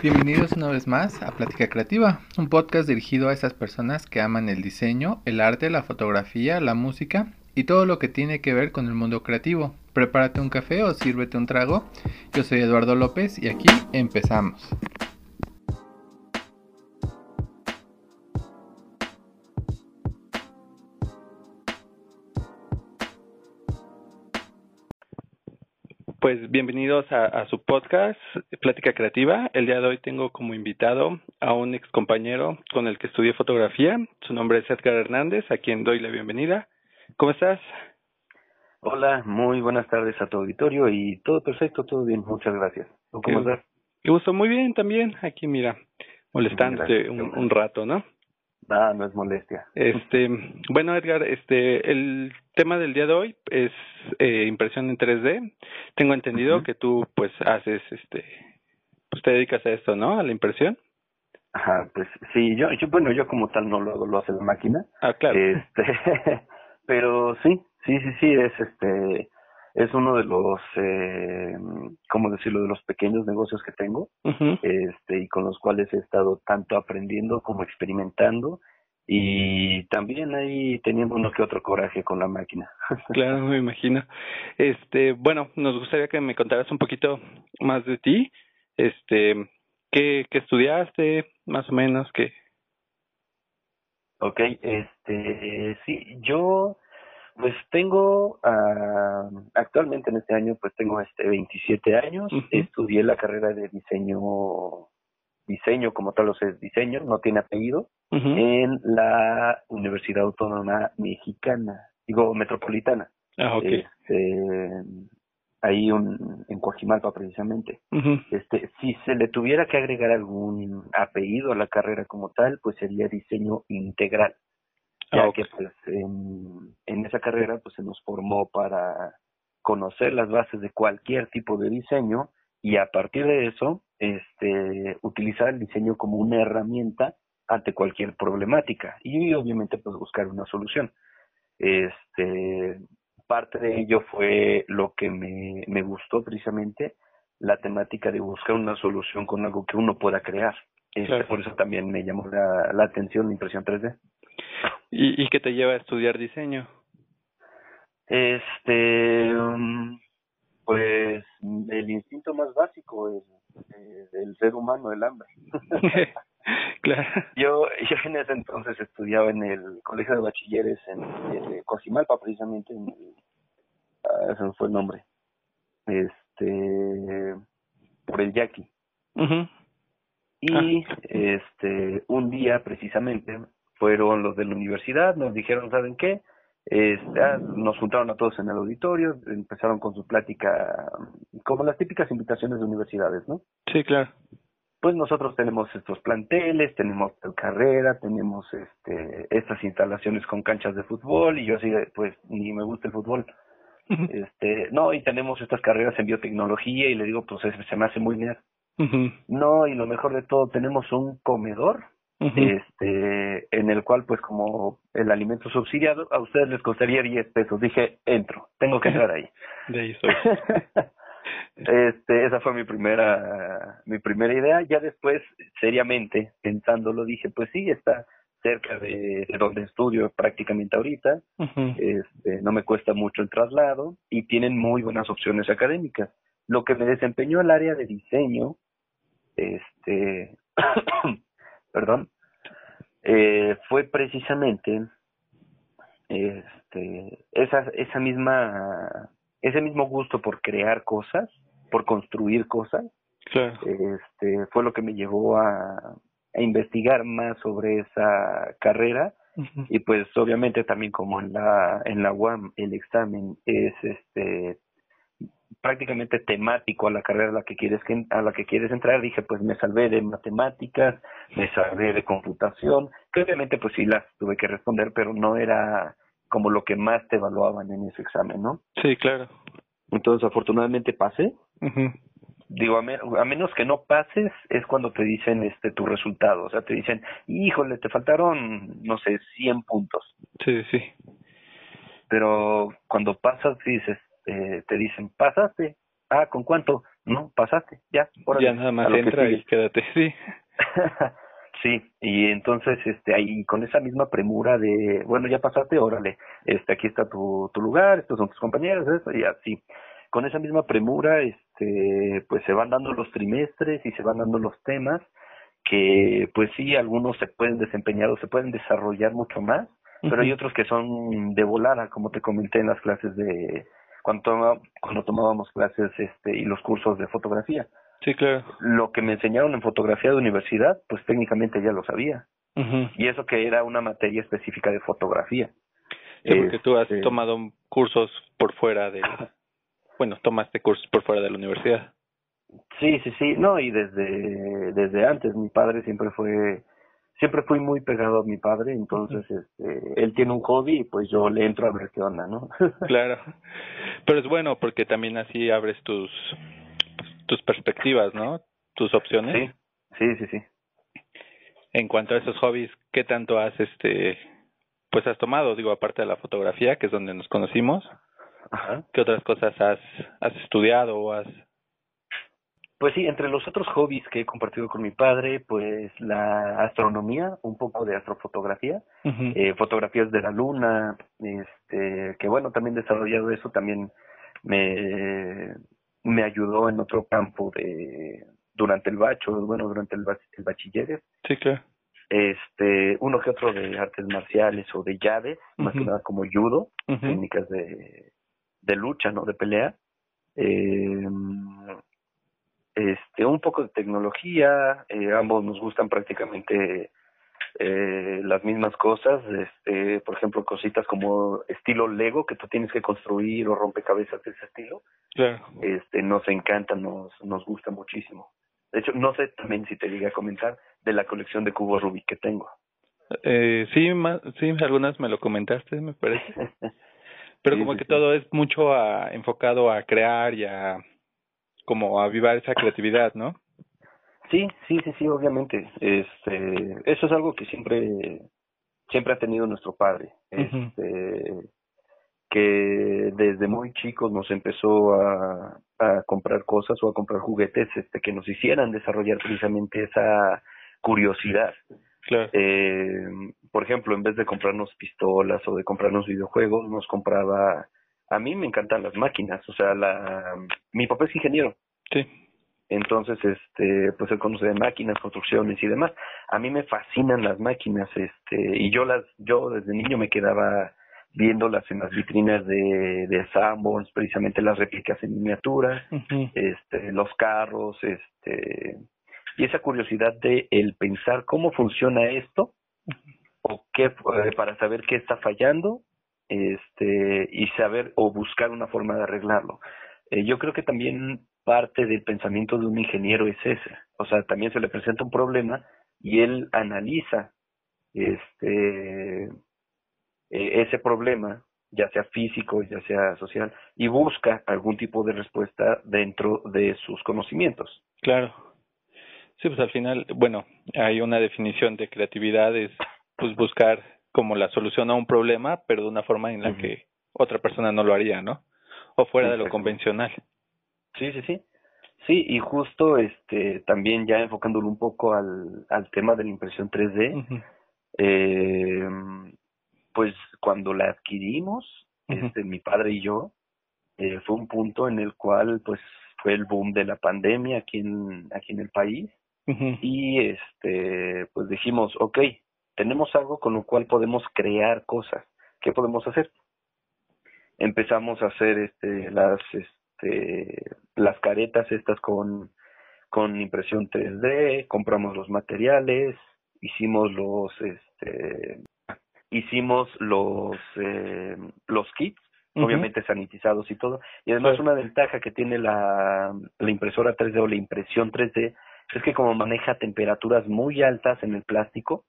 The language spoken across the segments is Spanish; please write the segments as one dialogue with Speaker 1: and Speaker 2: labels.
Speaker 1: Bienvenidos una vez más a Plática Creativa, un podcast dirigido a esas personas que aman el diseño, el arte, la fotografía, la música y todo lo que tiene que ver con el mundo creativo. Prepárate un café o sírvete un trago. Yo soy Eduardo López y aquí empezamos. Pues bienvenidos a, su podcast, Plática Creativa. El día de hoy tengo como invitado a un ex compañero con el que estudié fotografía. Su nombre es Edgar Hernández, a quien doy la bienvenida. ¿Cómo estás?
Speaker 2: Hola, muy buenas tardes a tu auditorio y todo perfecto, todo bien, muchas gracias.
Speaker 1: ¿Cómo estás? Qué gusto, muy bien también. Aquí, mira, molestándote un rato, ¿no?
Speaker 2: Ah, no es molestia.
Speaker 1: Este, bueno, Edgar, este, el tema del día de hoy es eh, impresión en 3D. Tengo entendido que tú, pues, haces, este, pues, te dedicas a esto, ¿no? A la impresión.
Speaker 2: Ajá, pues, sí, yo, yo, bueno, yo como tal no lo hago, lo hace la máquina.
Speaker 1: Ah, claro.
Speaker 2: Este, pero sí, sí, sí, sí, es, este, es uno de los, eh, ¿cómo decirlo?, de los pequeños negocios que tengo, este, y con los cuales he estado tanto aprendiendo como experimentando y también ahí teniendo uno que otro coraje con la máquina.
Speaker 1: claro, me imagino. Este, bueno, nos gustaría que me contaras un poquito más de ti, este, qué, qué estudiaste, más o menos, qué.
Speaker 2: Ok, este, sí, yo pues tengo, uh, actualmente en este año, pues tengo este 27 años. Estudié la carrera de diseño, diseño como tal, o sea, diseño, no tiene apellido, en la Universidad Autónoma Mexicana, digo, metropolitana.
Speaker 1: Ah, okay.
Speaker 2: Este, ahí un, en Coajimalpa precisamente. Este, si se le tuviera que agregar algún apellido a la carrera como tal, pues sería diseño integral ya ah, que pues en, en esa carrera pues se nos formó para conocer las bases de cualquier tipo de diseño y a partir de eso este utilizar el diseño como una herramienta ante cualquier problemática y obviamente pues buscar una solución. Este parte de ello fue lo que me, me gustó precisamente la temática de buscar una solución con algo que uno pueda crear. Este, por eso también me llamó la, la atención la impresión 3D
Speaker 1: ¿Y, y qué te lleva a estudiar diseño?
Speaker 2: Este, um, pues el instinto más básico es eh, del ser humano, el hambre.
Speaker 1: claro.
Speaker 2: Yo, yo en ese entonces estudiaba en el colegio de bachilleres en, en Cosimalpa, precisamente, en el, ah, ese fue el nombre, este, por el Yaqui. Y ah. este, un día precisamente fueron los de la universidad, nos dijeron, ¿saben qué? Ah, nos juntaron a todos en el auditorio, empezaron con su plática, como las típicas invitaciones de universidades, ¿no?
Speaker 1: Sí, claro.
Speaker 2: Pues nosotros tenemos estos planteles, tenemos carrera, tenemos este, estas instalaciones con canchas de fútbol y yo así, pues ni me gusta el fútbol. este, no, y tenemos estas carreras en biotecnología y le digo, pues se me hace muy bien. No, y lo mejor de todo, tenemos un comedor este en el cual pues como el alimento subsidiado a ustedes les costaría 10 pesos. Dije entro tengo que entrar ahí.
Speaker 1: De ahí soy.
Speaker 2: Este esa fue mi primera mi primera idea. Ya después seriamente pensándolo dije pues sí está cerca de, donde estudio prácticamente ahorita. Este no me cuesta mucho el traslado y tienen muy buenas opciones académicas. Lo que me desempeñó el área de diseño este perdón, eh, fue precisamente este, esa, esa misma, ese mismo gusto por crear cosas, por construir cosas, este, fue lo que me llevó a, a investigar más sobre esa carrera. Y pues obviamente también como en la en la UAM el examen es este prácticamente temático a la carrera a la que quieres a la que quieres entrar. Dije pues me salvé de matemáticas me salvé de computación que obviamente pues sí las tuve que responder pero no era como lo que más te evaluaban en ese examen no
Speaker 1: sí claro.
Speaker 2: Entonces afortunadamente pasé. Digo a, menos que no pases es cuando te dicen este tu resultado. O sea te dicen híjole te faltaron no sé 100 puntos
Speaker 1: sí sí.
Speaker 2: Pero cuando pasas dices eh, te dicen, pasaste, ah, ¿con cuánto? no, pasaste, ya.
Speaker 1: ya nada más entra y quédate, sí.
Speaker 2: sí, y entonces, este, ahí con esa misma premura de, bueno, ya pasaste, órale, este, aquí está tu, tu lugar, estos son tus compañeros, eso, y así. Con esa misma premura, este, pues se van dando los trimestres y se van dando los temas que, pues sí, algunos se pueden desempeñar o se pueden desarrollar mucho más, pero hay otros que son de volada, como te comenté en las clases de, cuando, cuando tomábamos clases este, y los cursos de fotografía.
Speaker 1: Sí, claro.
Speaker 2: Lo que me enseñaron en fotografía de universidad, pues técnicamente ya lo sabía. Y eso que era una materia específica de fotografía.
Speaker 1: Sí, porque tú has este tomado cursos por fuera de... Bueno, tomaste cursos por fuera de la universidad.
Speaker 2: Sí, sí, sí. No, y desde, desde antes. Mi padre siempre fue siempre fui muy pegado a mi padre, entonces este, él tiene un hobby y pues yo le entro a ver qué onda, ¿no?
Speaker 1: claro, pero es bueno porque también así abres tus tus perspectivas, ¿no? Tus opciones.
Speaker 2: Sí, sí, sí, sí.
Speaker 1: En cuanto a esos hobbies, ¿qué tanto has, este, pues has tomado? Digo, aparte de la fotografía, que es donde nos conocimos, Ajá. ¿qué otras cosas has, has estudiado o has
Speaker 2: pues sí, entre los otros hobbies que he compartido con mi padre, pues la astronomía, un poco de astrofotografía, eh, fotografías de la luna, este, que bueno, también desarrollado eso, también me, me ayudó en otro campo de durante el bacho, bueno, durante el, el bachiller.
Speaker 1: Sí, claro.
Speaker 2: Este, uno que otro de artes marciales o de llaves, más que nada como judo, técnicas de, de lucha, ¿no? De pelea. Eh, este, un poco de tecnología, eh, ambos nos gustan prácticamente eh, las mismas cosas, este, por ejemplo, cositas como estilo Lego que tú tienes que construir o rompecabezas de ese estilo.
Speaker 1: Claro.
Speaker 2: Este, nos encanta, nos, nos gusta muchísimo. De hecho, no sé también si te llegué a comentar de la colección de cubos Rubik que tengo.
Speaker 1: Eh, sí, sí, algunas me lo comentaste, me parece. Pero como que todo es mucho a, enfocado a crear y a como avivar esa creatividad, ¿no?
Speaker 2: Sí, sí, sí, sí, obviamente. Este, eso es algo que siempre, siempre ha tenido nuestro padre. Este, que desde muy chicos nos empezó a, a comprar cosas o a comprar juguetes, este, que nos hicieran desarrollar precisamente esa curiosidad.
Speaker 1: Claro.
Speaker 2: Eh, por ejemplo, en vez de comprarnos pistolas o de comprarnos videojuegos, nos compraba a mí me encantan las máquinas, o sea, la mi papá es ingeniero.
Speaker 1: Sí.
Speaker 2: Entonces, este, pues él conoce de máquinas, construcciones y demás. A mí me fascinan las máquinas, este, y yo las, yo desde niño me quedaba viéndolas en las vitrinas de, de Sanborns, precisamente las réplicas en miniatura, este, los carros, este, y esa curiosidad de el pensar cómo funciona esto, o qué, eh, para saber qué está fallando, este y saber o buscar una forma de arreglarlo. Eh, yo creo que también parte del pensamiento de un ingeniero es ese, o sea, también se le presenta un problema y él analiza este e, ese problema, ya sea físico, ya sea social, y busca algún tipo de respuesta dentro de sus conocimientos.
Speaker 1: Claro. Sí, pues al final, bueno, hay una definición de creatividad es pues buscar como la solución a un problema, pero de una forma en la que otra persona no lo haría, ¿no? O fuera de lo convencional.
Speaker 2: Sí, sí, sí. Sí, y justo este también ya enfocándolo un poco al, al tema de la impresión 3D, eh, pues cuando la adquirimos, este, mi padre y yo, eh, fue un punto en el cual pues fue el boom de la pandemia aquí en, aquí en el país y este pues dijimos, ok, tenemos algo con lo cual podemos crear cosas. ¿Qué podemos hacer? Empezamos a hacer este, las, este, las caretas estas con, con impresión 3D, compramos los materiales, hicimos los, este, hicimos los, eh, los kits, obviamente sanitizados y todo. Y además una ventaja que tiene la, la impresora 3D o la impresión 3D es que como maneja temperaturas muy altas en el plástico,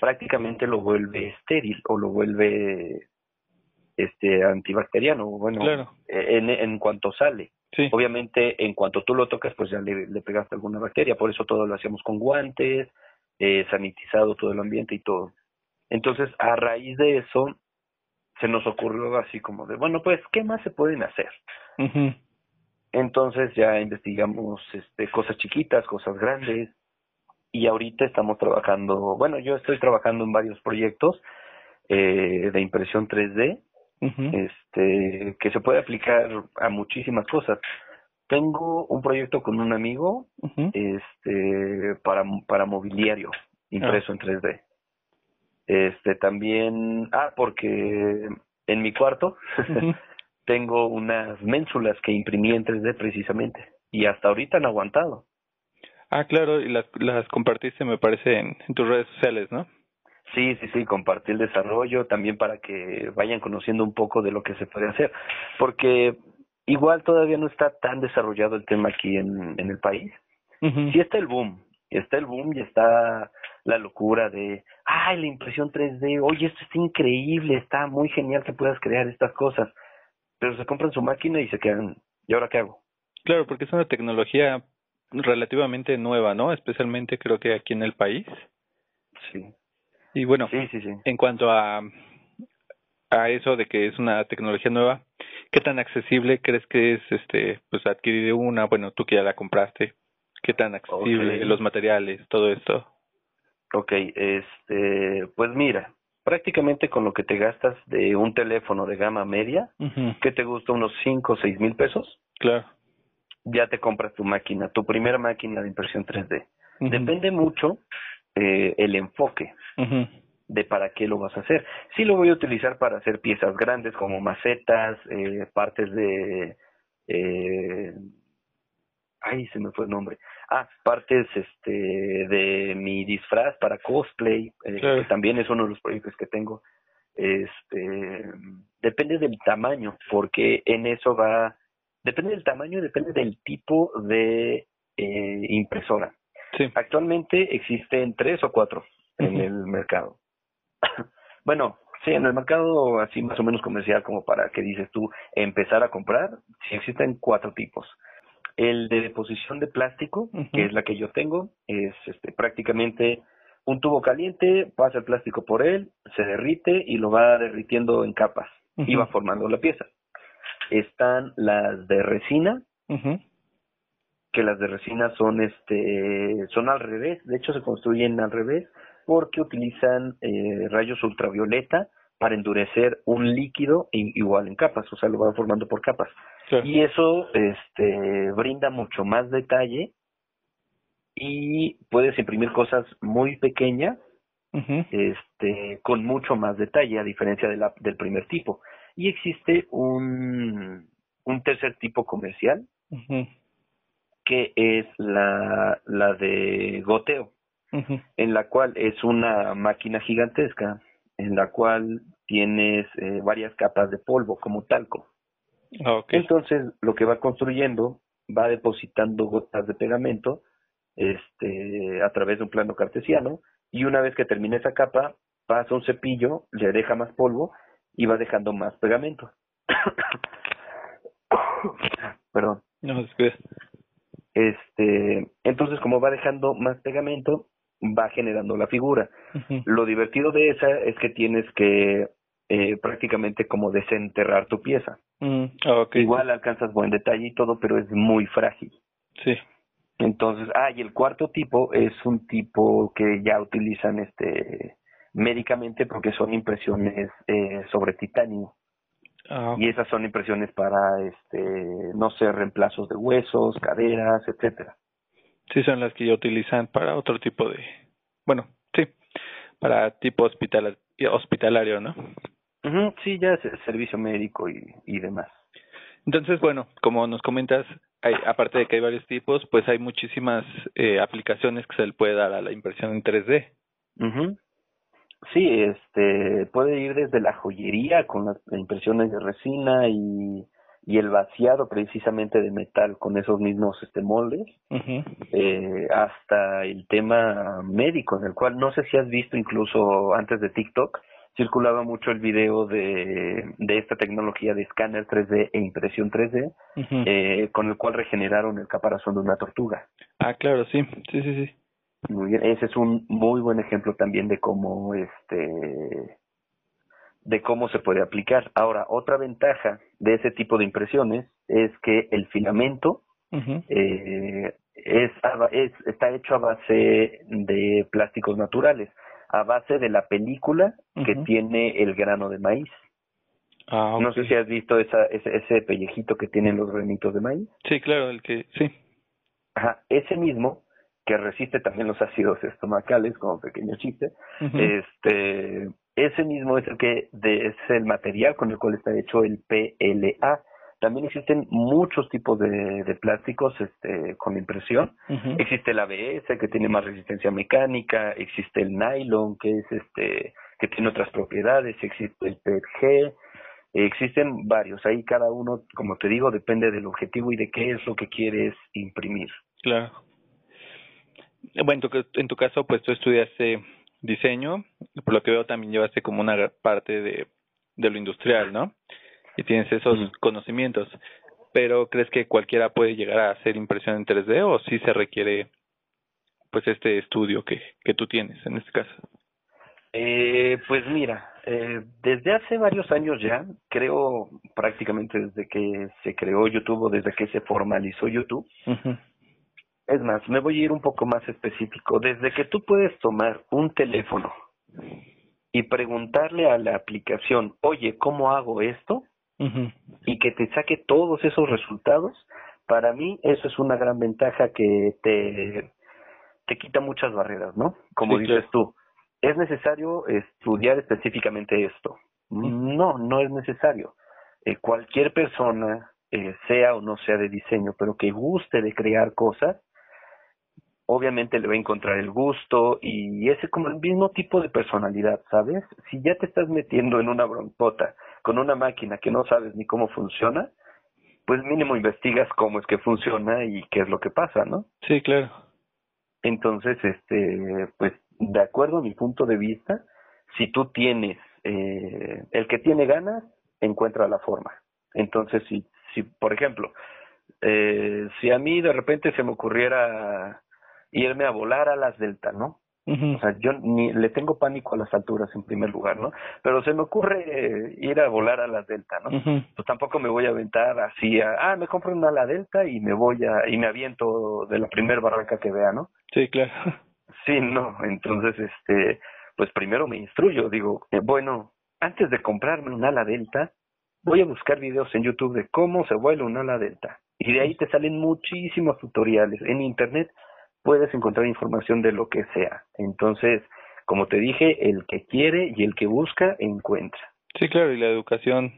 Speaker 2: prácticamente lo vuelve estéril o lo vuelve este antibacteriano, bueno, en, en cuanto sale. Obviamente, en cuanto tú lo tocas, pues ya le, le, pegaste alguna bacteria, por eso todo lo hacíamos con guantes, eh, sanitizado todo el ambiente y todo. Entonces, a raíz de eso, se nos ocurrió así como de, bueno, pues, ¿qué más se pueden hacer? Entonces ya investigamos este, cosas chiquitas, cosas grandes, y ahorita estamos trabajando, bueno, yo estoy trabajando en varios proyectos eh, de impresión 3D, este, que se puede aplicar a muchísimas cosas. Tengo un proyecto con un amigo, este, para, para mobiliario impreso ah. en 3D. Este, también, ah, porque en mi cuarto tengo unas ménsulas que imprimí en 3D precisamente y hasta ahorita han aguantado.
Speaker 1: Ah, claro, y las, las compartiste, me parece, en, tus redes sociales, ¿no?
Speaker 2: Sí, sí, sí, compartí el desarrollo también para que vayan conociendo un poco de lo que se puede hacer, porque igual todavía no está tan desarrollado el tema aquí en, en el país. Sí está el boom, está el boom y está la locura de, ay, la impresión 3D, oye, esto es increíble, está muy genial que puedas crear estas cosas, pero se compran su máquina y se quedan, ¿y ahora qué hago?
Speaker 1: Claro, porque es una tecnología relativamente nueva, ¿no? Especialmente creo que aquí en el país.
Speaker 2: Sí.
Speaker 1: Y bueno,
Speaker 2: sí, sí, sí.
Speaker 1: en cuanto a, a eso de que es una tecnología nueva, ¿qué tan accesible crees que es este pues adquirir una? Bueno, tú que ya la compraste, ¿qué tan accesible los materiales, todo esto?
Speaker 2: Ok, este, pues mira, prácticamente con lo que te gastas de un teléfono de gama media, ¿qué te gusta? ¿Unos 5 o 6 mil pesos?
Speaker 1: Claro
Speaker 2: ya te compras tu máquina, tu primera máquina de impresión 3D. Depende mucho eh, el enfoque de para qué lo vas a hacer. Sí lo voy a utilizar para hacer piezas grandes como macetas, eh, partes de... Eh, ay, se me fue el nombre. Ah, partes este de mi disfraz para cosplay, eh, que también es uno de los proyectos que tengo. Este depende del tamaño, porque en eso va Depende del tamaño y depende del tipo de eh, impresora.
Speaker 1: Sí.
Speaker 2: Actualmente existen tres o cuatro en el mercado. bueno, sí, en el mercado así más o menos comercial como para que dices tú empezar a comprar, sí existen cuatro tipos. El de deposición de plástico, que es la que yo tengo, es este, prácticamente un tubo caliente, pasa el plástico por él, se derrite y lo va derritiendo en capas y va formando la pieza están las de resina, que las de resina son este son al revés, de hecho se construyen al revés porque utilizan eh, rayos ultravioleta para endurecer un líquido igual en capas, o sea, lo van formando por capas. Y eso este brinda mucho más detalle y puedes imprimir cosas muy pequeñas este con mucho más detalle a diferencia de la, del primer tipo. Y existe un, un tercer tipo comercial, que es la, la de goteo, en la cual es una máquina gigantesca, en la cual tienes eh, varias capas de polvo, como talco.
Speaker 1: Ah,
Speaker 2: Entonces, lo que va construyendo va depositando gotas de pegamento este, a través de un plano cartesiano y una vez que termina esa capa, pasa un cepillo, le deja más polvo y va dejando más pegamento. Perdón.
Speaker 1: No, es
Speaker 2: Este, entonces como va dejando más pegamento, va generando la figura. Lo divertido de esa es que tienes que eh, prácticamente como desenterrar tu pieza.
Speaker 1: Mm,
Speaker 2: Igual alcanzas buen detalle y todo, pero es muy frágil.
Speaker 1: Sí.
Speaker 2: Entonces, ah, y el cuarto tipo es un tipo que ya utilizan este médicamente porque son impresiones eh, sobre titanio.
Speaker 1: Ah,
Speaker 2: y esas son impresiones para, este, no sé, reemplazos de huesos, caderas, etcétera.
Speaker 1: Sí, son las que ya utilizan para otro tipo de, bueno, sí, para tipo hospital, hospitalario, ¿no?
Speaker 2: sí, ya es servicio médico y, y demás.
Speaker 1: Entonces, bueno, como nos comentas, hay, aparte de que hay varios tipos, pues hay muchísimas eh, aplicaciones que se le puede dar a la impresión en 3D.
Speaker 2: mhm Sí, este, puede ir desde la joyería con las impresiones de resina y, y el vaciado precisamente de metal con esos mismos este moldes, eh, hasta el tema médico, en el cual no sé si has visto incluso antes de TikTok, circulaba mucho el video de, de esta tecnología de escáner 3D e impresión 3D, eh, con el cual regeneraron el caparazón de una tortuga.
Speaker 1: Ah, claro, sí, sí, sí, sí.
Speaker 2: Muy bien, ese es un muy buen ejemplo también de cómo este de cómo se puede aplicar. Ahora, otra ventaja de ese tipo de impresiones es que el filamento eh, es, es, está hecho a base de plásticos naturales, a base de la película que tiene el grano de maíz. Ah, no sé si has visto esa, ese, ese pellejito que tienen los granitos de maíz.
Speaker 1: Sí, claro, el que sí.
Speaker 2: Ajá, ese mismo que resiste también los ácidos estomacales, como pequeño chiste, este, ese mismo es el que de, es el material con el cual está hecho el PLA. También existen muchos tipos de, de plásticos este, con impresión. Existe el ABS que tiene más resistencia mecánica, existe el nylon que es este que tiene otras propiedades, existe el PETG, existen varios. Ahí cada uno, como te digo, depende del objetivo y de qué es lo que quieres imprimir.
Speaker 1: Claro. Bueno, en tu, caso, pues tú estudiaste diseño, por lo que veo también llevaste como una parte de, de lo industrial, ¿no? Y tienes esos conocimientos. Pero ¿crees que cualquiera puede llegar a hacer impresión en 3D o sí se requiere pues este estudio que, que tú tienes en este caso?
Speaker 2: Eh, pues mira, eh, desde hace varios años ya, creo prácticamente desde que se creó YouTube o desde que se formalizó YouTube, es más, me voy a ir un poco más específico. Desde que tú puedes tomar un teléfono y preguntarle a la aplicación, oye, ¿cómo hago esto? Y que te saque todos esos resultados, para mí eso es una gran ventaja que te, te quita muchas barreras, ¿no? Como dices tú, ¿es necesario estudiar específicamente esto? No, no es necesario. Eh, cualquier persona, eh, sea o no sea de diseño, pero que guste de crear cosas, obviamente le va a encontrar el gusto y ese como el mismo tipo de personalidad, ¿sabes? Si ya te estás metiendo en una broncota con una máquina que no sabes ni cómo funciona, pues mínimo investigas cómo es que funciona y qué es lo que pasa, ¿no?
Speaker 1: Sí, claro.
Speaker 2: Entonces, este, pues de acuerdo a mi punto de vista, si tú tienes, eh, el que tiene ganas, encuentra la forma. Entonces, si, si por ejemplo, eh, si a mí de repente se me ocurriera irme a volar a las delta, ¿no? O sea, yo ni le tengo pánico a las alturas en primer lugar, ¿no? Pero se me ocurre ir a volar a las delta, ¿no? Pues tampoco me voy a aventar así a, ah, me compro una ala delta y me voy a, y me aviento de la primer barranca que vea, ¿no?
Speaker 1: Sí, claro.
Speaker 2: Sí, no, entonces, este, pues primero me instruyo, digo, eh, bueno, antes de comprarme un ala delta, voy a buscar videos en YouTube de cómo se vuela un ala delta. Y de ahí te salen muchísimos tutoriales. En internet puedes encontrar información de lo que sea. Entonces, como te dije, el que quiere y el que busca, encuentra.
Speaker 1: Sí, claro, y la educación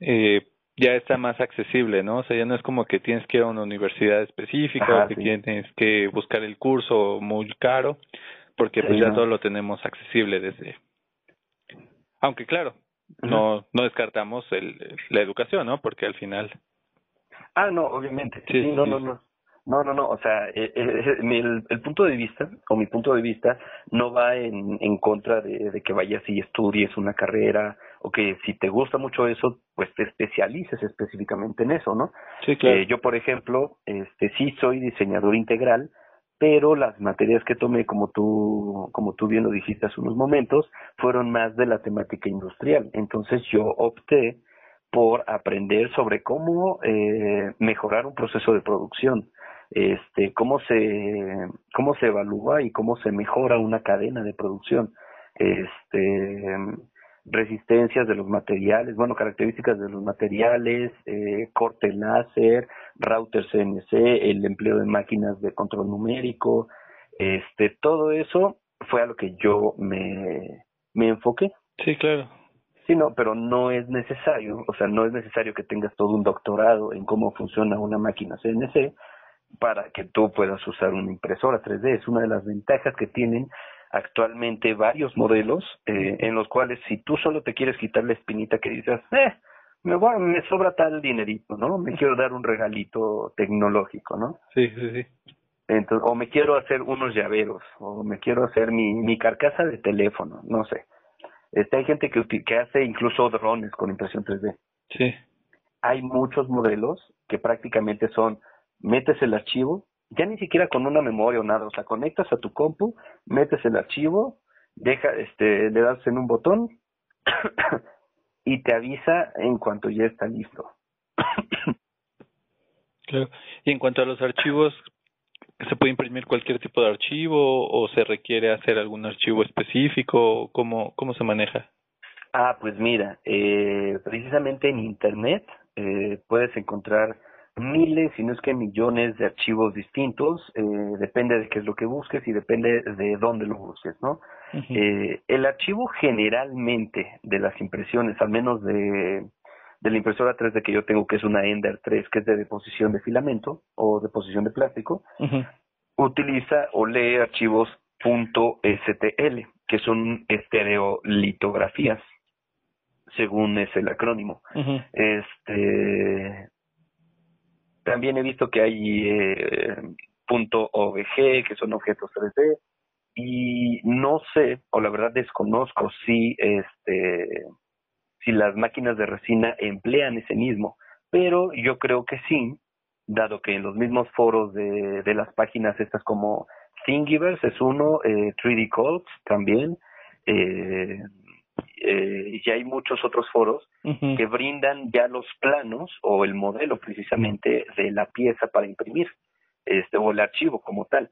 Speaker 1: eh, ya está más accesible, ¿no? O sea, ya no es como que tienes que ir a una universidad específica o que tienes que buscar el curso muy caro, porque pues ya todo lo tenemos accesible desde... Aunque claro, no no descartamos el, la educación, ¿no? Porque al final...
Speaker 2: Ah, no, obviamente. Sí, no, no, no. No, no, no, o sea, eh, eh, el, el, punto de vista, o mi punto de vista, no va en, en contra de, de, que vayas y estudies una carrera, o que si te gusta mucho eso, pues te especialices específicamente en eso, ¿no?
Speaker 1: Sí, claro.
Speaker 2: Eh, yo, por ejemplo, este sí soy diseñador integral, pero las materias que tomé, como tú, como tú bien lo dijiste hace unos momentos, fueron más de la temática industrial. Entonces yo opté por aprender sobre cómo eh, mejorar un proceso de producción este, cómo se, cómo se evalúa y cómo se mejora una cadena de producción, este, resistencias de los materiales, bueno, características de los materiales, eh, corte láser, router CNC, el empleo de máquinas de control numérico, este, todo eso fue a lo que yo me, me enfoqué.
Speaker 1: Sí, claro.
Speaker 2: Sí, no, pero no es necesario, o sea, no es necesario que tengas todo un doctorado en cómo funciona una máquina CNC para que tú puedas usar una impresora 3D. Es una de las ventajas que tienen actualmente varios modelos eh, en los cuales si tú solo te quieres quitar la espinita que dices, eh, me, voy, me sobra tal dinerito, ¿no? Me quiero dar un regalito tecnológico, ¿no?
Speaker 1: Sí, sí, sí.
Speaker 2: Entonces, o me quiero hacer unos llaveros, o me quiero hacer mi, mi carcasa de teléfono, no sé. Este, hay gente que, que hace incluso drones con impresión 3D.
Speaker 1: Sí.
Speaker 2: Hay muchos modelos que prácticamente son metes el archivo, ya ni siquiera con una memoria o nada, o sea, conectas a tu compu, metes el archivo, deja, este, le das en un botón, y te avisa en cuanto ya está listo.
Speaker 1: claro. Y en cuanto a los archivos, ¿se puede imprimir cualquier tipo de archivo o se requiere hacer algún archivo específico? ¿Cómo, cómo se maneja?
Speaker 2: Ah, pues mira, eh, precisamente en Internet eh, puedes encontrar miles, si no es que millones de archivos distintos, eh, depende de qué es lo que busques y depende de dónde lo busques, ¿no? eh, el archivo generalmente de las impresiones, al menos de, de la impresora 3D que yo tengo, que es una Ender 3, que es de deposición de filamento o deposición de plástico, utiliza o lee archivos .stl, que son estereolitografías, según es el acrónimo. Este también he visto que hay eh, .obg, que son objetos 3D, y no sé, o la verdad desconozco si este si las máquinas de resina emplean ese mismo, pero yo creo que sí, dado que en los mismos foros de, de las páginas estas como Thingiverse es uno, eh, 3D Cults también, eh, y hay muchos otros foros que brindan ya los planos o el modelo precisamente de la pieza para imprimir, este o el archivo como tal.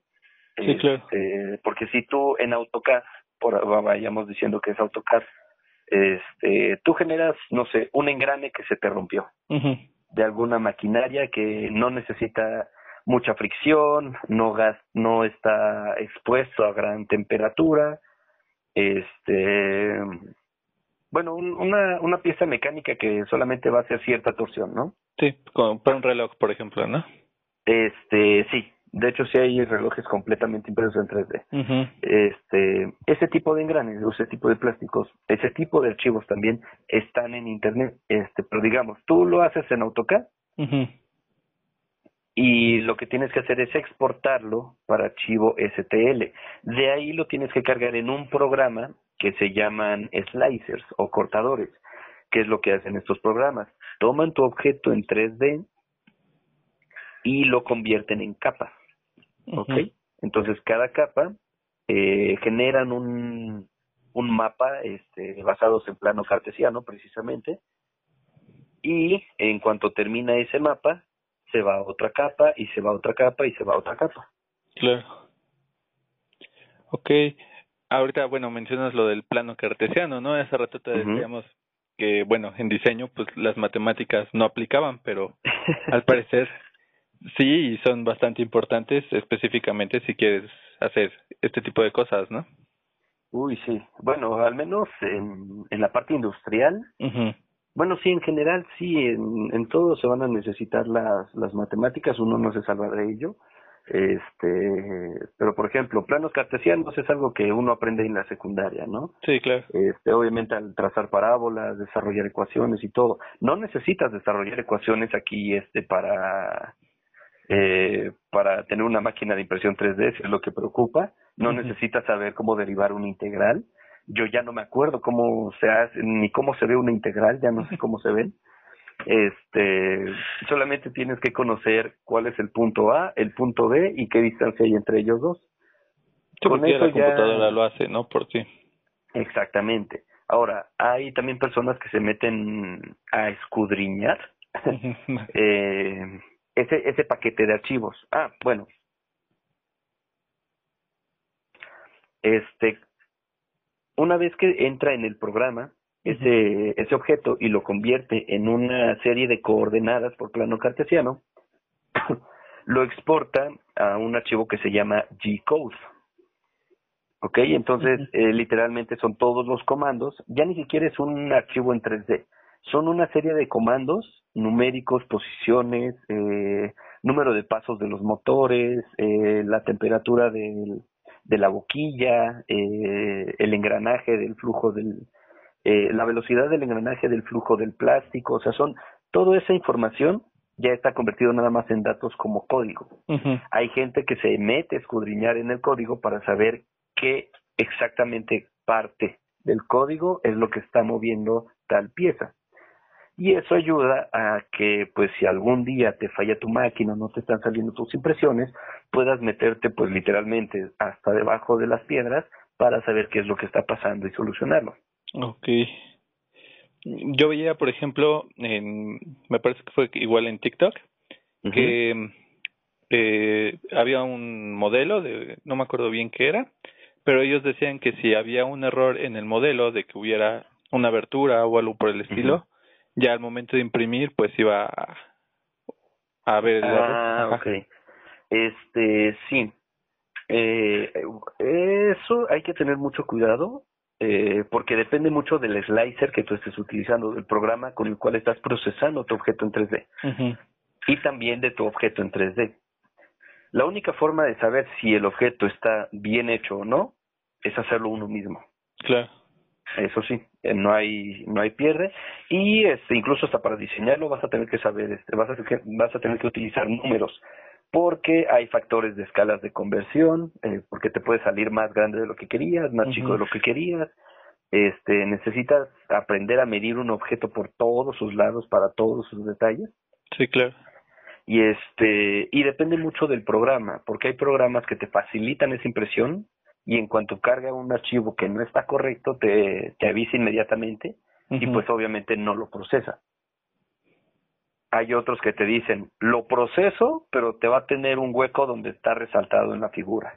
Speaker 1: Sí, claro.
Speaker 2: Este, porque si tú en AutoCAD, por vayamos diciendo que es AutoCAD, este, tú generas, no sé, un engrane que se te rompió de alguna maquinaria que no necesita mucha fricción, no gas, no está expuesto a gran temperatura, este, bueno, una, una pieza mecánica que solamente va a hacer cierta torsión, ¿no?
Speaker 1: Sí, como para un reloj, por ejemplo, ¿no?
Speaker 2: Este, sí, de hecho, sí hay relojes completamente impresos en 3D. Este, ese tipo de engranes, ese tipo de plásticos, ese tipo de archivos también están en Internet. Este, pero digamos, tú lo haces en AutoCAD y lo que tienes que hacer es exportarlo para archivo STL. De ahí lo tienes que cargar en un programa que se llaman slicers o cortadores. ¿Qué es lo que hacen estos programas? Toman tu objeto en 3D y lo convierten en capas. ¿Ok? Entonces cada capa eh, generan un, un mapa este, basados en plano cartesiano precisamente y en cuanto termina ese mapa se va a otra capa y se va a otra capa y se va a otra capa.
Speaker 1: Claro. Ok. Ahorita, bueno, mencionas lo del plano cartesiano, ¿no? Hace rato te decíamos que, bueno, en diseño, pues las matemáticas no aplicaban, pero al parecer Sí, y son bastante importantes específicamente si quieres hacer este tipo de cosas, ¿no?
Speaker 2: Uy, sí. Bueno, al menos en, en la parte industrial. Bueno, sí, en general, sí, en, en todo se van a necesitar las, las matemáticas, uno no se salva de ello. Este, pero por ejemplo, planos cartesianos es algo que uno aprende en la secundaria, ¿no?
Speaker 1: Sí, claro.
Speaker 2: Este, obviamente al trazar parábolas, desarrollar ecuaciones y todo. No necesitas desarrollar ecuaciones aquí este para eh, para tener una máquina de impresión 3D, si es lo que preocupa. No necesitas saber cómo derivar una integral. Yo ya no me acuerdo cómo se hace, ni cómo se ve una integral, ya no sé cómo se ven. Este, solamente tienes que conocer cuál es el punto A, el punto B y qué distancia hay entre ellos dos.
Speaker 1: Con eso la computadora lo hace, ¿no? Por sí.
Speaker 2: Exactamente. Ahora, hay también personas que se meten a escudriñar eh, ese, ese paquete de archivos. Ah, bueno. Este, una vez que entra en el programa ese, ese objeto y lo convierte en una serie de coordenadas por plano cartesiano, lo exporta a un archivo que se llama G-Code. ¿Ok? Entonces, eh, literalmente son todos los comandos. Ya ni siquiera es un archivo en 3D son una serie de comandos numéricos, posiciones, eh, número de pasos de los motores, eh, la temperatura del, de la boquilla, eh, el engranaje del flujo del, eh, la velocidad del engranaje del flujo del plástico, o sea, son toda esa información ya está convertido nada más en datos como código. Hay gente que se mete a escudriñar en el código para saber qué exactamente parte del código es lo que está moviendo tal pieza y eso ayuda a que pues si algún día te falla tu máquina, no te están saliendo tus impresiones, puedas meterte pues literalmente hasta debajo de las piedras para saber qué es lo que está pasando y solucionarlo.
Speaker 1: Ok. yo veía, por ejemplo, en, me parece que fue igual en TikTok, que eh, había un modelo, de, no me acuerdo bien qué era, pero ellos decían que si había un error en el modelo de que hubiera una abertura o algo por el estilo, ya al momento de imprimir, pues iba a, a ver el
Speaker 2: ah, ok. Este, sí. Eh, eso hay que tener mucho cuidado eh, porque depende mucho del slicer que tú estés utilizando, del programa con el cual estás procesando tu objeto en 3D y también de tu objeto en 3D. La única forma de saber si el objeto está bien hecho o no es hacerlo uno mismo.
Speaker 1: Claro.
Speaker 2: Eso sí, eh, no hay no hay pierde y este incluso hasta para diseñarlo vas a tener que saber este vas a vas a tener que utilizar números porque hay factores de escalas de conversión, eh, porque te puede salir más grande de lo que querías, más chico de lo que querías. Este, necesitas aprender a medir un objeto por todos sus lados para todos sus detalles.
Speaker 1: Sí, claro.
Speaker 2: Y este, y depende mucho del programa, porque hay programas que te facilitan esa impresión y en cuanto carga un archivo que no está correcto te, te avisa inmediatamente y pues obviamente no lo procesa hay otros que te dicen, lo proceso, pero te va a tener un hueco donde está resaltado en la figura.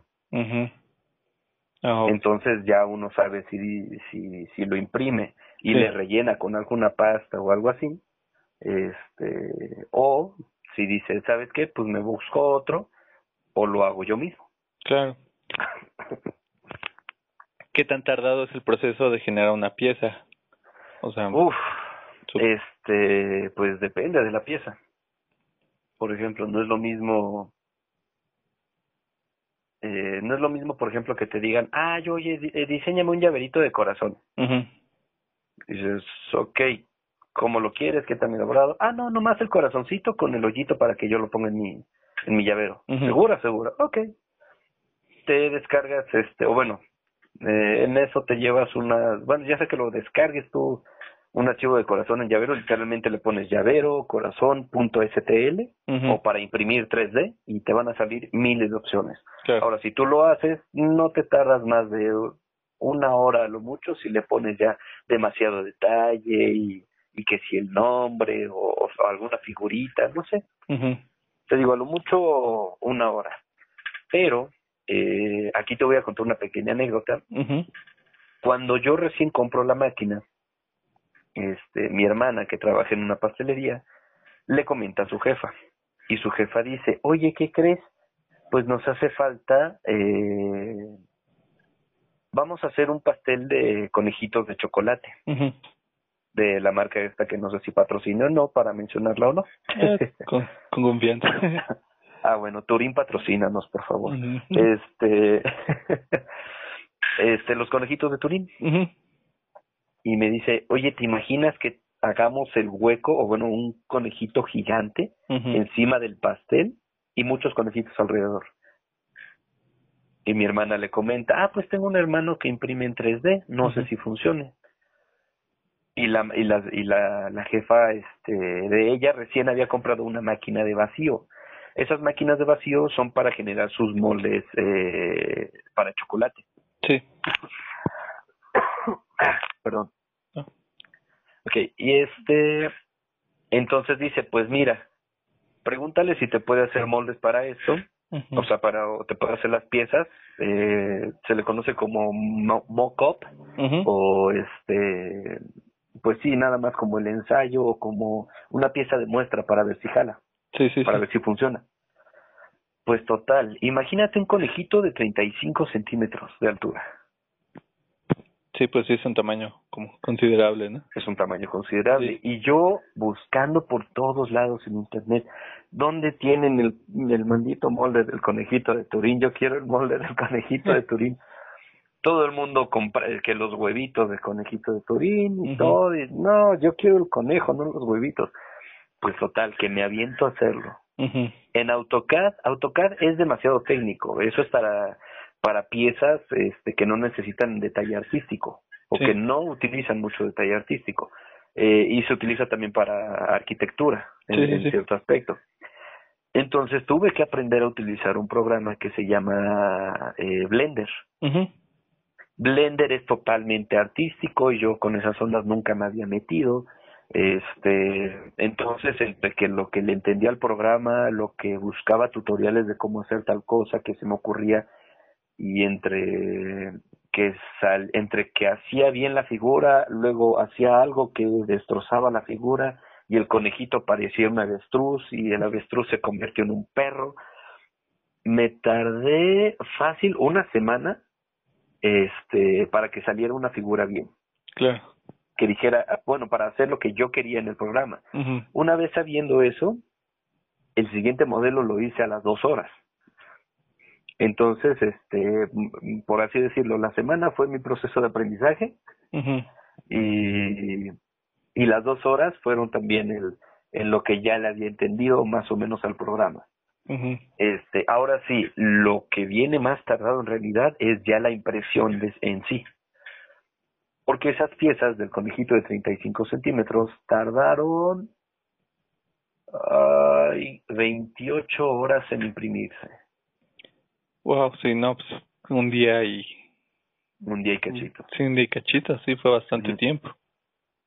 Speaker 1: Ah,
Speaker 2: Entonces ya uno sabe si, si, si lo imprime y le rellena con alguna pasta o algo así. Este, o si dice, ¿sabes qué? Pues me busco otro o lo hago yo mismo.
Speaker 1: Claro. ¿Qué tan tardado es el proceso de generar una pieza? O sea,
Speaker 2: Uf, este, pues depende de la pieza. Por ejemplo, no es lo mismo eh, no es lo mismo, por ejemplo, que te digan, ah, yo, oye, eh, diseñame un llaverito de corazón. Dices, ok, ¿cómo lo quieres? ¿Qué tan elaborado? Ah, no, nomás el corazoncito con el hoyito para que yo lo ponga en mi, en mi llavero. ¿Segura? Segura. Ok. Te descargas, este, o bueno, eh, en eso te llevas una, bueno, ya sé que lo descargues tú un archivo de corazón en llavero, literalmente le pones llavero, corazón.stl o para imprimir 3D y te van a salir miles de opciones. Ahora, si tú lo haces, no te tardas más de una hora a lo mucho si le pones ya demasiado detalle y, y que si el nombre o, alguna figurita, no sé. Te digo, a lo mucho una hora. Pero eh, aquí te voy a contar una pequeña anécdota. Cuando yo recién compro la máquina, este, mi hermana que trabaja en una pastelería, le comenta a su jefa y su jefa dice, oye, ¿qué crees? Pues nos hace falta, eh, vamos a hacer un pastel de conejitos de chocolate. De la marca esta que no sé si patrocina o no, para mencionarla o no.
Speaker 1: Eh, con, confianza.
Speaker 2: ah, bueno, Turín patrocínanos, por favor. Este, este, los conejitos de Turín y me dice, oye, ¿te imaginas que hagamos el hueco o bueno, un conejito gigante encima del pastel y muchos conejitos alrededor? Y mi hermana le comenta, ah, pues tengo un hermano que imprime en 3D, no sé si funcione. Y la, y la, y la, la jefa este, de ella recién había comprado una máquina de vacío. Esas máquinas de vacío son para generar sus moldes eh, para chocolate.
Speaker 1: Sí.
Speaker 2: Perdón. Ah. Ok, y este, entonces dice, pues mira, pregúntale si te puede hacer moldes para esto, o sea, para, o te puede hacer las piezas, eh, se le conoce como mock-up, o este, pues sí, nada más como el ensayo, o como una pieza de muestra para ver si jala,
Speaker 1: sí, sí,
Speaker 2: para ver si funciona. Pues total, imagínate un conejito de 35 centímetros de altura.
Speaker 1: Sí, pues sí es un tamaño como considerable, ¿no?
Speaker 2: Es un tamaño considerable. Y yo buscando por todos lados en internet, ¿dónde tienen el, el maldito molde del conejito de Turín? Yo quiero el molde del conejito de Turín. Todo el mundo compra que los huevitos del conejito de Turín y todo. Y, no, yo quiero el conejo, no los huevitos. Pues total, que me aviento a hacerlo. En AutoCAD, AutoCAD es demasiado técnico. Eso es para para piezas este, que no necesitan detalle artístico o que no utilizan mucho detalle artístico. Eh, y se utiliza también para arquitectura en, cierto aspecto. Entonces tuve que aprender a utilizar un programa que se llama eh, Blender. Blender es totalmente artístico y yo con esas ondas nunca me había metido. Este, entonces, entre que lo que le entendía al programa, lo que buscaba tutoriales de cómo hacer tal cosa que se me ocurría y entre que sal, entre que hacía bien la figura, luego hacía algo que destrozaba la figura y el conejito parecía un avestruz y el avestruz se convirtió en un perro. Me tardé fácil una semana este para que saliera una figura bien.
Speaker 1: Claro.
Speaker 2: Que dijera, bueno, para hacer lo que yo quería en el programa. Una vez sabiendo eso, el siguiente modelo lo hice a las dos horas. Entonces, este, por así decirlo, la semana fue mi proceso de aprendizaje y, y las dos horas fueron también el, en lo que ya le había entendido más o menos al programa. Este, ahora sí, lo que viene más tardado en realidad es ya la impresión de, en sí. Porque esas piezas del conejito de 35 centímetros tardaron ay, 28 horas en imprimirse.
Speaker 1: Wow, sí, no, pues un día y...
Speaker 2: Un día y cachito.
Speaker 1: Sí, un día y cachito, sí, fue bastante tiempo.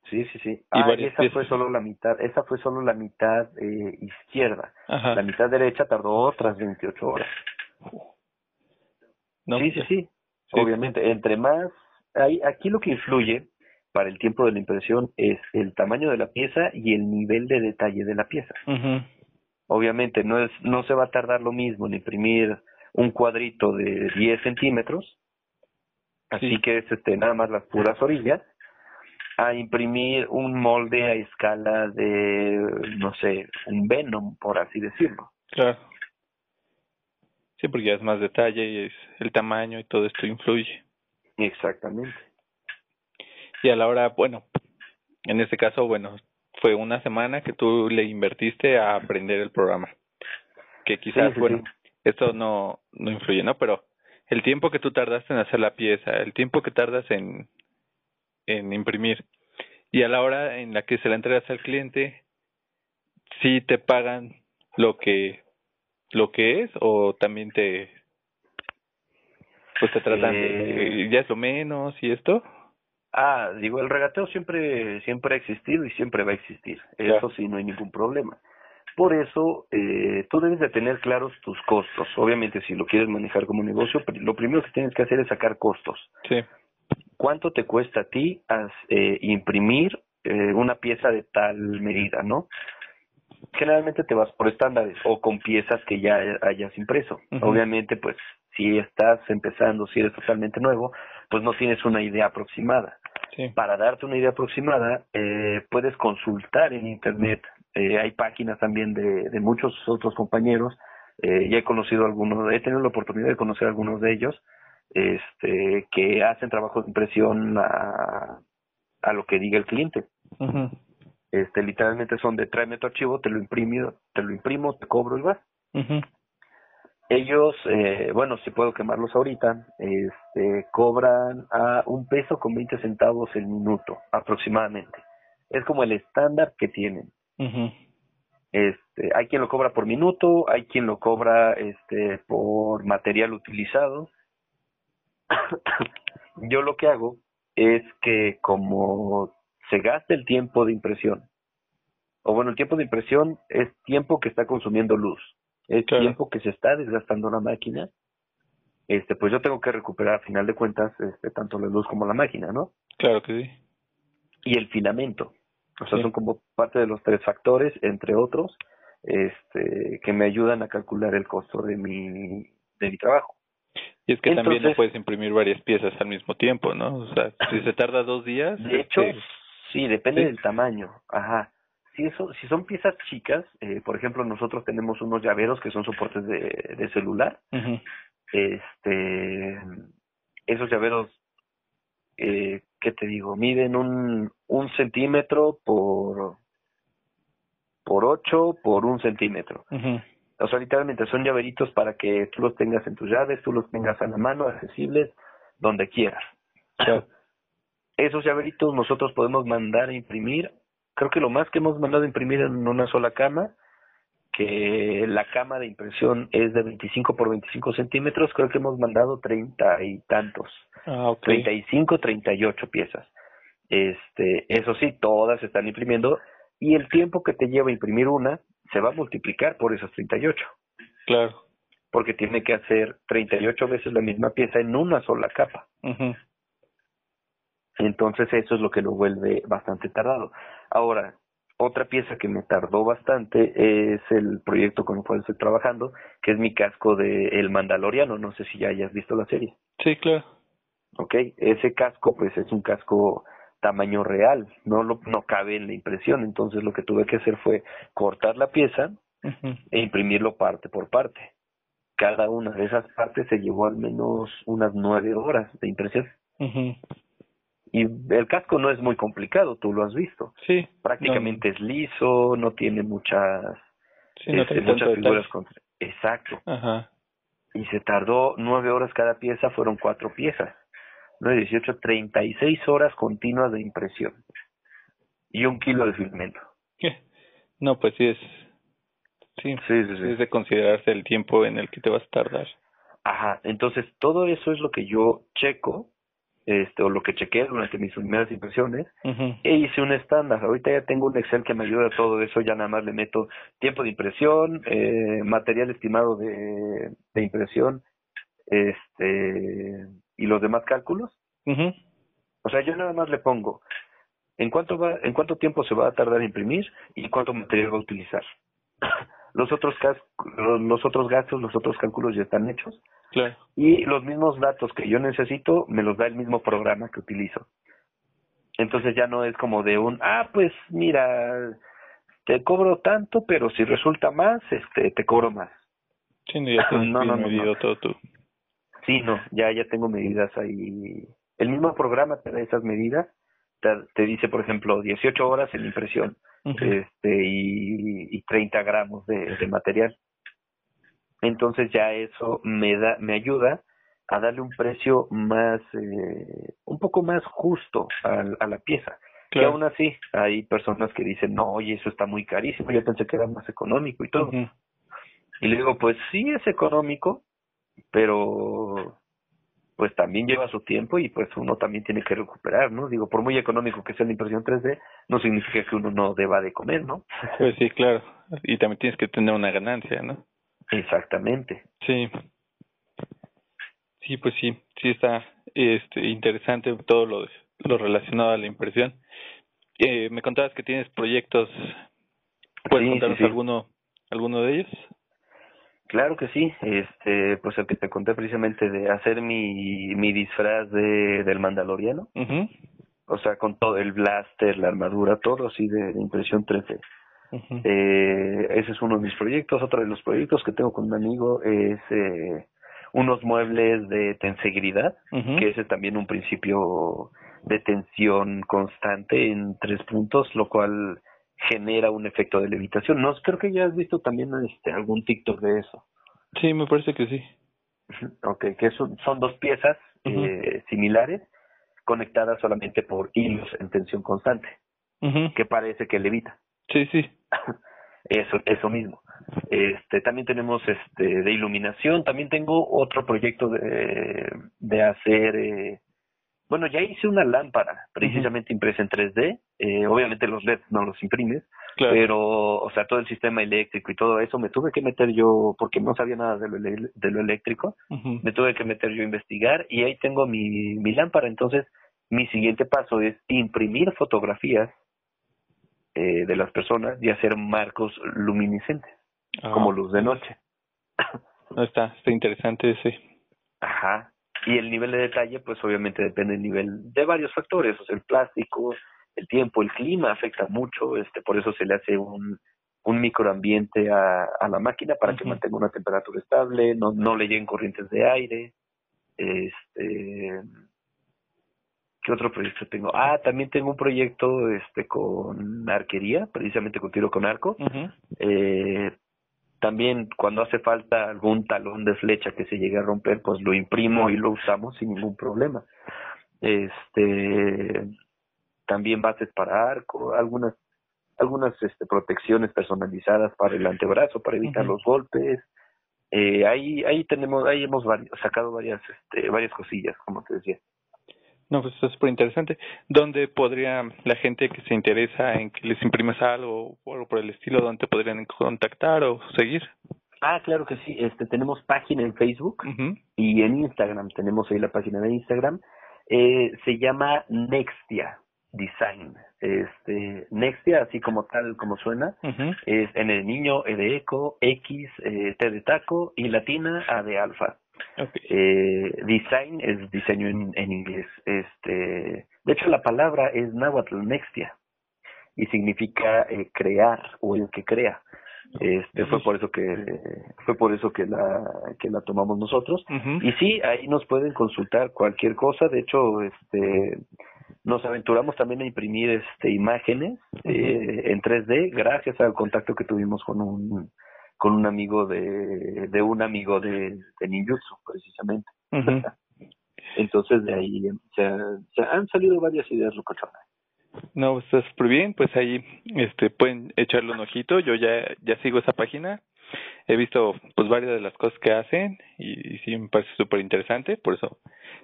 Speaker 2: Sí, sí, sí. Ah, esa fue solo la mitad, esa fue solo la mitad eh, izquierda. La mitad derecha tardó otras 28 horas. No, sí, sí, sí, Obviamente, entre más, hay, aquí lo que influye para el tiempo de la impresión es el tamaño de la pieza y el nivel de detalle de la pieza. Obviamente, no es, no se va a tardar lo mismo en imprimir un cuadrito de 10 centímetros, así que es este, nada más las puras orillas, a imprimir un molde a escala de, no sé, un Venom, por así decirlo.
Speaker 1: Claro. Sí, porque ya es más detalle y es el tamaño y todo esto influye.
Speaker 2: Exactamente.
Speaker 1: Y a la hora, bueno, en este caso, bueno, fue una semana que tú le invertiste a aprender el programa. Que quizás, bueno, esto no, no influye, ¿no? Pero el tiempo que tú tardaste en hacer la pieza, el tiempo que tardas en, en imprimir y a la hora en la que se la entregas al cliente, si te pagan lo que lo que es o también te pues te tratan de, eh, ya es lo menos y esto
Speaker 2: ah digo el regateo siempre siempre ha existido y siempre va a existir. Eso sí no hay ningún problema por eso, eh, tú debes de tener claros tus costos. Obviamente, si lo quieres manejar como negocio, lo primero que tienes que hacer es sacar costos.
Speaker 1: Sí.
Speaker 2: ¿Cuánto te cuesta a ti eh, imprimir eh, una pieza de tal medida, no? Generalmente te vas por estándares o con piezas que ya hayas impreso. Obviamente, pues, si estás empezando, si eres totalmente nuevo, pues no tienes una idea aproximada. Sí. Para darte una idea aproximada, eh, puedes consultar en Internet eh, hay páginas también de, de muchos otros compañeros, eh, ya he conocido algunos, he tenido la oportunidad de conocer algunos de ellos, este, que hacen trabajos de impresión a, a lo que diga el cliente. Este, literalmente son de tráeme tu archivo, te lo imprimo, te lo imprimo, te cobro y vas. Ellos, eh, bueno, si puedo quemarlos ahorita, este, cobran a un peso con 20 centavos el minuto aproximadamente. Es como el estándar que tienen. Este, hay quien lo cobra por minuto, hay quien lo cobra este por material utilizado. Yo lo que hago es que como se gasta el tiempo de impresión, o bueno, el tiempo de impresión es tiempo que está consumiendo luz, es tiempo que se está desgastando la máquina, este, pues yo tengo que recuperar a final de cuentas este, tanto la luz como la máquina, ¿no?
Speaker 1: Claro que sí.
Speaker 2: Y el filamento. O sea, son como parte de los tres factores, entre otros, este, que me ayudan a calcular el costo de mi, de mi trabajo.
Speaker 1: Y es que también no puedes imprimir varias piezas al mismo tiempo, ¿no? O sea, si se tarda dos días.
Speaker 2: De hecho, este, sí, depende del tamaño. Ajá. Si, eso, si son piezas chicas, eh, por ejemplo, nosotros tenemos unos llaveros que son soportes de, de celular. Este, esos llaveros eh, ¿qué te digo? Miden un, un centímetro por, por ocho por un centímetro. O sea, literalmente son llaveritos para que tú los tengas en tus llaves, tú los tengas a la mano, accesibles, donde quieras. Esos llaveritos nosotros podemos mandar a imprimir. Creo que lo más que hemos mandado a imprimir en una sola cama que la cama de impresión es de 25 por 25 centímetros, creo que hemos mandado 30 y tantos.
Speaker 1: Ah, ok.
Speaker 2: 35, 38 piezas. Este, eso sí, todas se están imprimiendo y el tiempo que te lleva imprimir una se va a multiplicar por esas 38.
Speaker 1: Claro.
Speaker 2: Porque tiene que hacer 38 veces la misma pieza en una sola capa. Entonces eso es lo que lo vuelve bastante tardado. Ahora, otra pieza que me tardó bastante es el proyecto con el cual estoy trabajando, que es mi casco de El Mandaloriano. No sé si ya hayas visto la serie.
Speaker 1: Sí, claro.
Speaker 2: ¿ok? Ese casco, pues es un casco tamaño real, no lo, no cabe en la impresión. Entonces lo que tuve que hacer fue cortar la pieza e imprimirlo parte por parte. Cada una de esas partes se llevó al menos unas nueve horas de impresión.
Speaker 1: Ujú.
Speaker 2: Y el casco no es muy complicado, tú lo has visto.
Speaker 1: Sí.
Speaker 2: Prácticamente es liso, no tiene muchas,
Speaker 1: sí, no
Speaker 2: este,
Speaker 1: tiene
Speaker 2: muchas figuras contra- Exacto.
Speaker 1: Ajá.
Speaker 2: Y se tardó nueve horas cada pieza, fueron cuatro piezas. 9, 18, 36 horas continuas de impresión. Y un kilo de filamento.
Speaker 1: No, pues sí es. Sí,
Speaker 2: Sí, sí,
Speaker 1: es de considerarse el tiempo en el que te vas a tardar.
Speaker 2: Ajá, entonces todo eso es lo que yo checo, este, o lo que chequeé durante mis primeras impresiones, e hice un estándar. Ahorita ya tengo un Excel que me ayuda a todo eso, ya nada más le meto tiempo de impresión, eh, material estimado de, de impresión, este, y los demás cálculos.
Speaker 1: Ujú.
Speaker 2: O sea, yo nada más le pongo en cuánto va, en cuánto tiempo se va a tardar en imprimir y cuánto material va a utilizar. Los otros los otros gastos, los otros cálculos ya están hechos
Speaker 1: Claro.
Speaker 2: y los mismos datos que yo necesito me los da el mismo programa que utilizo. Entonces ya no es como de un, ah, pues mira, te cobro tanto, pero si resulta más, este, te cobro más.
Speaker 1: Sí, no, ya
Speaker 2: No, no, no,
Speaker 1: medido
Speaker 2: no.
Speaker 1: todo tú.
Speaker 2: Sí, no, ya, ya tengo medidas ahí. El mismo programa te da esas medidas, te, te dice, por ejemplo, 18 horas en impresión este y, y 30 gramos de, de material. Entonces ya eso me da, me ayuda a darle un precio más, eh, un poco más justo a, a la pieza. Que
Speaker 1: Claro.
Speaker 2: aún así hay personas que dicen, no, oye, eso está muy carísimo, yo pensé que era más económico y todo. Y le digo, pues sí es económico, pero pues también lleva su tiempo y pues uno también tiene que recuperar, ¿no? Digo, por muy económico que sea la impresión 3D, no significa que uno no deba de comer, ¿no?
Speaker 1: Pues sí, claro. Y también tienes que tener una ganancia, ¿no?
Speaker 2: Exactamente.
Speaker 1: Sí. Sí, pues sí, sí está este interesante todo lo lo relacionado a la impresión. Eh, me contabas que tienes proyectos. ¿Puedes
Speaker 2: Sí,
Speaker 1: contarnos
Speaker 2: sí, sí.
Speaker 1: alguno alguno de ellos?
Speaker 2: Claro que sí, este, pues el que te conté precisamente de hacer mi, mi disfraz de, del mandaloriano, o sea, con todo el blaster, la armadura, todo así de, de impresión 3D. Eh, ese es uno de mis proyectos. Otro de los proyectos que tengo con un amigo es eh, unos muebles de tensegridad,
Speaker 1: Ujú.
Speaker 2: que ese es también un principio de tensión constante en tres puntos, lo cual genera un efecto de levitación. No, creo que ya has visto también este algún TikTok de eso.
Speaker 1: Sí, me parece que sí.
Speaker 2: Ok, que son, son dos piezas eh, similares conectadas solamente por hilos en tensión constante, que parece que levita.
Speaker 1: Sí, sí.
Speaker 2: Eso, eso mismo. Este, también tenemos este de iluminación, también tengo otro proyecto de, de hacer, eh, bueno, ya hice una lámpara precisamente impresa en 3D, eh, obviamente los LEDs no los imprimes,
Speaker 1: Claro.
Speaker 2: pero, o sea, todo el sistema eléctrico y todo eso me tuve que meter yo, porque no sabía nada de lo, de lo eléctrico, me tuve que meter yo a investigar y ahí tengo mi, mi lámpara, entonces mi siguiente paso es imprimir fotografías eh, de las personas y hacer marcos luminiscentes,
Speaker 1: Ah,
Speaker 2: como luz de noche.
Speaker 1: No está, está interesante ese.
Speaker 2: Ajá. Y el nivel de detalle, pues obviamente depende del nivel de varios factores, o sea, el plástico, el tiempo, el clima afecta mucho, este, por eso se le hace un, un microambiente a, a la máquina para que mantenga una temperatura estable, no, no le lleguen corrientes de aire. Este, ¿qué otro proyecto tengo? Ah, también tengo un proyecto este con arquería, precisamente con tiro con arco. Eh, también cuando hace falta algún talón de flecha que se llegue a romper, pues lo imprimo y lo usamos sin ningún problema. Este, también bases para arco, algunas algunas este, protecciones personalizadas para el antebrazo, para evitar los golpes. Eh, ahí, ahí tenemos, ahí hemos sacado varias, este, varias cosillas, como te decía.
Speaker 1: No, pues eso es súper interesante. ¿Dónde podría la gente que se interesa en que les imprimas algo o algo por el estilo, dónde te podrían contactar o seguir?
Speaker 2: Ah, claro que sí. Este, tenemos página en Facebook y en Instagram. Tenemos ahí la página de Instagram. Eh, se llama Nextia Design. Este, Nextia, así como tal, como suena, es en el niño E de eco, X, eh, T de taco y latina A de alfa. Eh, design es diseño en, en inglés. Este, de hecho, la palabra es náhuatl, Nextia, y significa eh, crear o el que crea. Este fue por eso que fue por eso que la que la tomamos nosotros y sí ahí nos pueden consultar cualquier cosa. De hecho, este nos aventuramos también a imprimir este imágenes eh, en 3D gracias al contacto que tuvimos con un con un amigo de, de un amigo de, de ninjutsu precisamente. Entonces de ahí se, se, han salido varias ideas locochonas
Speaker 1: no está súper bien pues ahí este pueden echarle un ojito. Yo ya ya sigo esa página. He visto pues varias de las cosas que hacen y, y sí me parece súper interesante por eso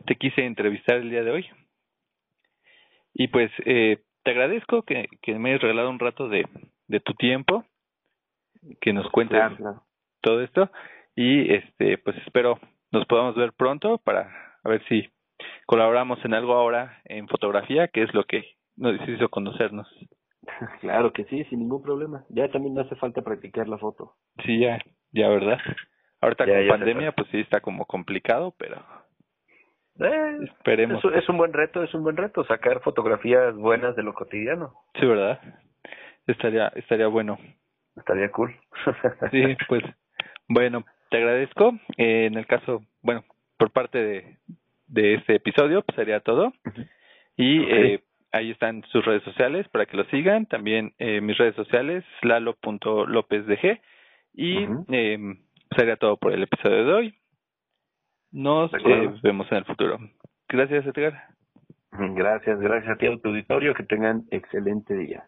Speaker 1: te quise entrevistar el día de hoy. Y pues eh, te agradezco que, que me hayas regalado un rato de, de tu tiempo, que nos cuentes todo esto y este pues espero nos podamos ver pronto para a ver si colaboramos en algo ahora en fotografía, que es lo que nos hizo conocernos.
Speaker 2: Claro que sí, sin ningún problema. Ya también no hace falta practicar la foto.
Speaker 1: Sí, ya, ya, ¿verdad? Ahorita con pandemia, pues sí está como complicado, pero
Speaker 2: eh, Esperemos. Es, un buen reto, es un buen reto, sacar fotografías buenas de lo cotidiano.
Speaker 1: Sí, ¿verdad? Estaría, estaría bueno.
Speaker 2: Estaría cool.
Speaker 1: sí, pues, bueno, te agradezco. Eh, en el caso, bueno, por parte de, de este episodio, pues sería todo. Y eh, ahí están sus redes sociales para que lo sigan. También eh, mis redes sociales, lalo.lopezdg. Y eh, sería todo por el episodio de hoy. Nos eh, vemos en el futuro. Gracias, Edgar.
Speaker 2: Gracias, gracias a ti, a tu auditorio. Que tengan excelente día.